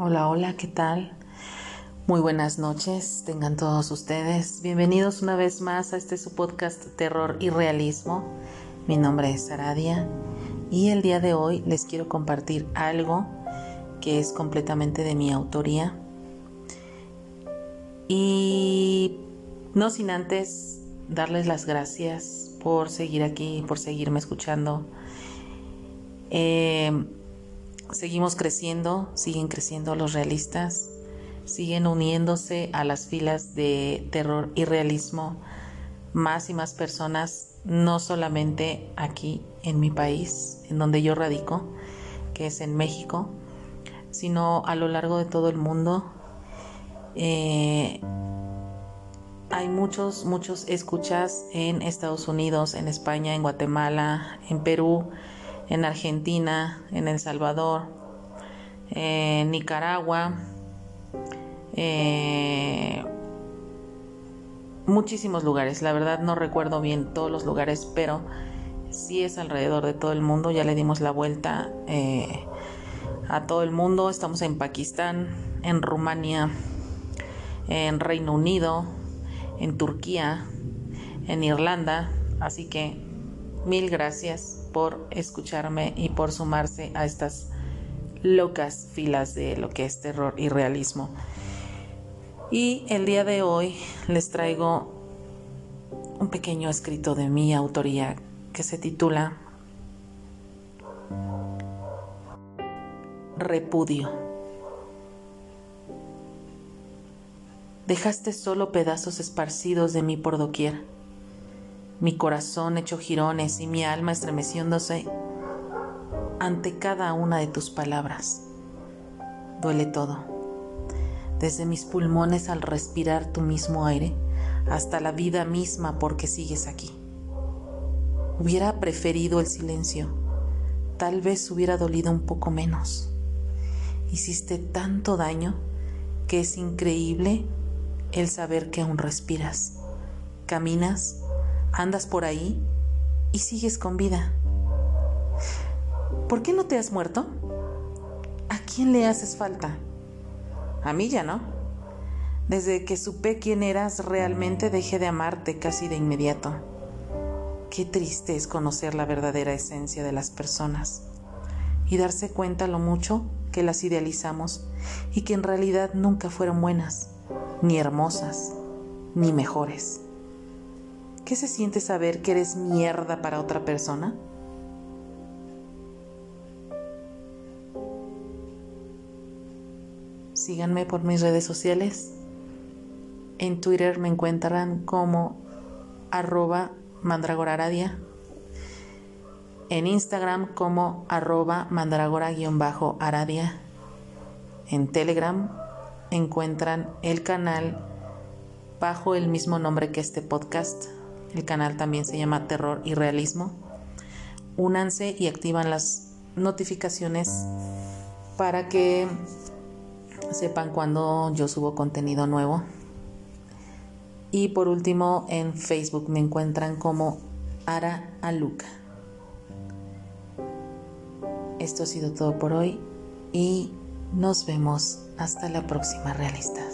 Hola, hola, ¿qué tal? Muy buenas noches, tengan todos ustedes. Bienvenidos una vez más a este su podcast Terror y Realismo. Mi nombre es Aradia y el día de hoy les quiero compartir algo que es completamente de mi autoría. Y no sin antes darles las gracias por seguir aquí, por seguirme escuchando. Eh, seguimos creciendo, siguen creciendo los realistas, siguen uniéndose a las filas de terror y realismo más y más personas, no solamente aquí en mi país, en donde yo radico, que es en México, sino a lo largo de todo el mundo. Eh, hay muchos, muchos escuchas en Estados Unidos, en España, en Guatemala, en Perú, en Argentina, en El Salvador, en Nicaragua, eh, muchísimos lugares. La verdad no recuerdo bien todos los lugares, pero sí es alrededor de todo el mundo. Ya le dimos la vuelta eh, a todo el mundo. Estamos en Pakistán, en Rumania, en Reino Unido, en Turquía, en Irlanda. Así que mil gracias por escucharme y por sumarse a estas locas filas de lo que es terror y realismo. Y el día de hoy les traigo un pequeño escrito de mi autoría que se titula Repudio. Dejaste solo pedazos esparcidos de mí por doquier mi corazón hecho jirones y mi alma estremeciéndose ante cada una de tus palabras. Duele todo, desde mis pulmones al respirar tu mismo aire hasta la vida misma porque sigues aquí. Hubiera preferido el silencio, tal vez hubiera dolido un poco menos. Hiciste tanto daño que es increíble el saber que aún respiras, caminas andas por ahí y sigues con vida. ¿Por qué no te has muerto? ¿A quién le haces falta? A mí ya no. Desde que supe quién eras realmente dejé de amarte casi de inmediato. Qué triste es conocer la verdadera esencia de las personas y darse cuenta lo mucho que las idealizamos y que en realidad nunca fueron buenas, ni hermosas, ni mejores. ¿Qué se siente saber que eres mierda para otra persona? Síganme por mis redes sociales. En Twitter me encuentran como arroba mandragoraradia. En Instagram como arroba mandragora-aradia. En Telegram encuentran el canal bajo el mismo nombre que este podcast el canal también se llama Terror y Realismo. Únanse y activan las notificaciones para que sepan cuando yo subo contenido nuevo. Y por último, en Facebook me encuentran como Ara Aluca. Esto ha sido todo por hoy y nos vemos hasta la próxima, realistas.